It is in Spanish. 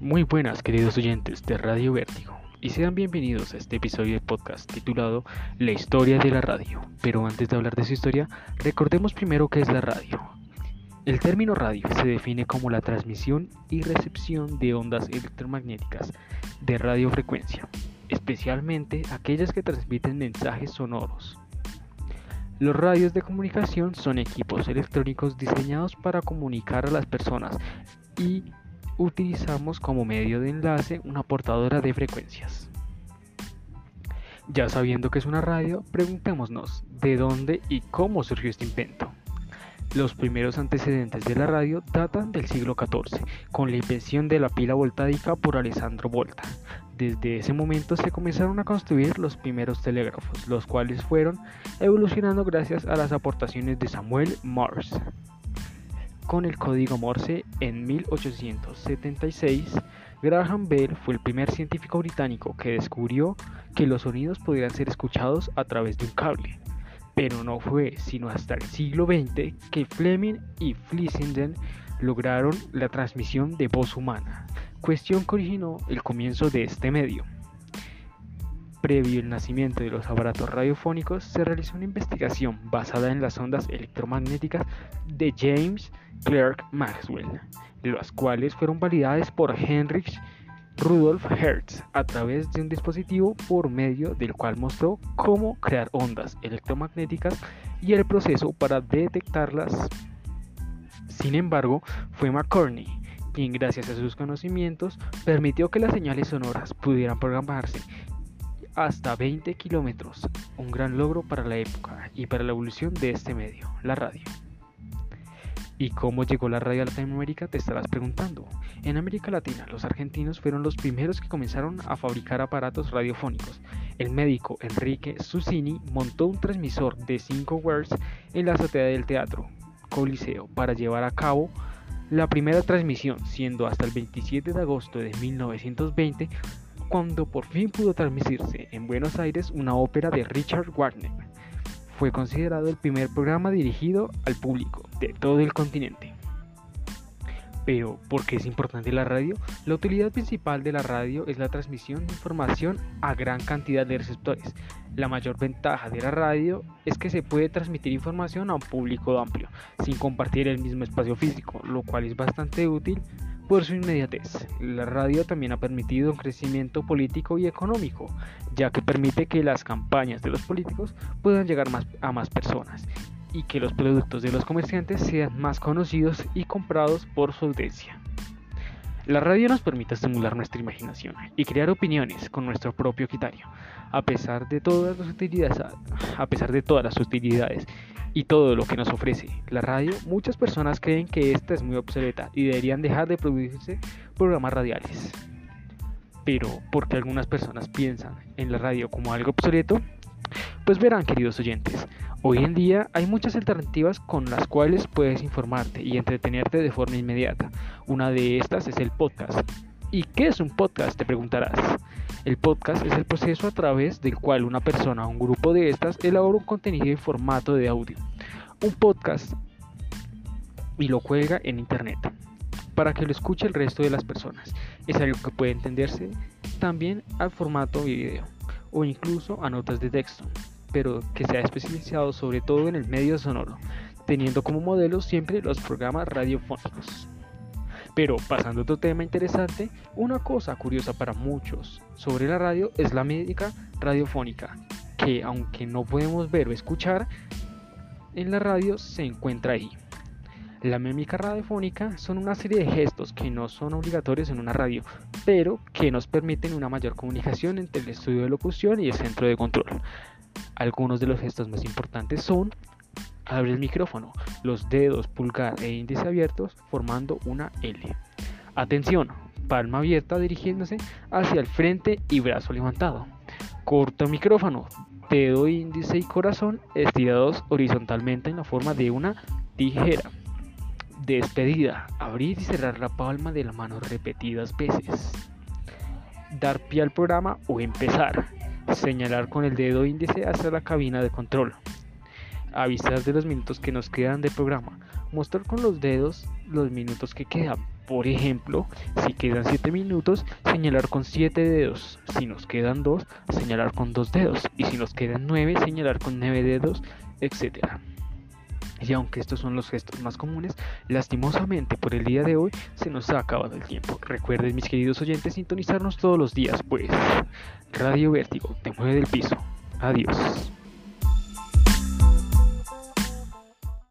Muy buenas queridos oyentes de Radio Vértigo y sean bienvenidos a este episodio de podcast titulado La historia de la radio. Pero antes de hablar de su historia, recordemos primero qué es la radio. El término radio se define como la transmisión y recepción de ondas electromagnéticas de radiofrecuencia, especialmente aquellas que transmiten mensajes sonoros. Los radios de comunicación son equipos electrónicos diseñados para comunicar a las personas y utilizamos como medio de enlace una portadora de frecuencias. Ya sabiendo que es una radio, preguntémonos de dónde y cómo surgió este invento. Los primeros antecedentes de la radio datan del siglo XIV, con la invención de la pila voltaica por Alessandro Volta. Desde ese momento se comenzaron a construir los primeros telégrafos, los cuales fueron evolucionando gracias a las aportaciones de Samuel Morse con el código Morse en 1876, Graham Bell fue el primer científico británico que descubrió que los sonidos podían ser escuchados a través de un cable. Pero no fue sino hasta el siglo XX que Fleming y Fleissenden lograron la transmisión de voz humana, cuestión que originó el comienzo de este medio. Previo el nacimiento de los aparatos radiofónicos, se realizó una investigación basada en las ondas electromagnéticas de James Clerk Maxwell, las cuales fueron validadas por Heinrich Rudolf Hertz a través de un dispositivo por medio del cual mostró cómo crear ondas electromagnéticas y el proceso para detectarlas. Sin embargo, fue McCorney quien gracias a sus conocimientos permitió que las señales sonoras pudieran programarse hasta 20 kilómetros, un gran logro para la época y para la evolución de este medio, la radio. ¿Y cómo llegó la radio a Latinoamérica? Te estarás preguntando. En América Latina, los argentinos fueron los primeros que comenzaron a fabricar aparatos radiofónicos. El médico Enrique Susini montó un transmisor de 5 watts en la azotea del teatro Coliseo para llevar a cabo la primera transmisión, siendo hasta el 27 de agosto de 1920 cuando por fin pudo transmitirse en Buenos Aires una ópera de Richard Wagner fue considerado el primer programa dirigido al público de todo el continente. Pero, ¿por qué es importante la radio? La utilidad principal de la radio es la transmisión de información a gran cantidad de receptores. La mayor ventaja de la radio es que se puede transmitir información a un público amplio, sin compartir el mismo espacio físico, lo cual es bastante útil por su inmediatez. La radio también ha permitido un crecimiento político y económico, ya que permite que las campañas de los políticos puedan llegar más a más personas y que los productos de los comerciantes sean más conocidos y comprados por su audiencia. La radio nos permite estimular nuestra imaginación y crear opiniones con nuestro propio criterio, a pesar de todas las utilidades, y todo lo que nos ofrece la radio, muchas personas creen que esta es muy obsoleta y deberían dejar de producirse programas radiales. Pero, ¿por qué algunas personas piensan en la radio como algo obsoleto? Pues verán, queridos oyentes, hoy en día hay muchas alternativas con las cuales puedes informarte y entretenerte de forma inmediata. Una de estas es el podcast. ¿Y qué es un podcast? Te preguntarás. El podcast es el proceso a través del cual una persona o un grupo de estas elabora un contenido en formato de audio. Un podcast y lo cuelga en internet para que lo escuche el resto de las personas. Es algo que puede entenderse también al formato video o incluso a notas de texto, pero que se ha especializado sobre todo en el medio sonoro, teniendo como modelo siempre los programas radiofónicos. Pero pasando a otro tema interesante, una cosa curiosa para muchos sobre la radio es la médica radiofónica, que aunque no podemos ver o escuchar, en la radio se encuentra ahí. La mímica radiofónica son una serie de gestos que no son obligatorios en una radio, pero que nos permiten una mayor comunicación entre el estudio de locución y el centro de control. Algunos de los gestos más importantes son Abre el micrófono, los dedos pulgar e índice abiertos formando una L. Atención, palma abierta dirigiéndose hacia el frente y brazo levantado. Corto micrófono, dedo índice y corazón estirados horizontalmente en la forma de una tijera. Despedida, abrir y cerrar la palma de la mano repetidas veces. Dar pie al programa o empezar. Señalar con el dedo índice hacia la cabina de control avisar de los minutos que nos quedan de programa, mostrar con los dedos los minutos que quedan, Por ejemplo, si quedan 7 minutos, señalar con 7 dedos. Si nos quedan 2, señalar con 2 dedos. Y si nos quedan 9, señalar con 9 dedos, etc. Y aunque estos son los gestos más comunes, lastimosamente por el día de hoy se nos ha acabado el tiempo. Recuerden mis queridos oyentes sintonizarnos todos los días, pues Radio Vértigo te mueve del piso. Adiós.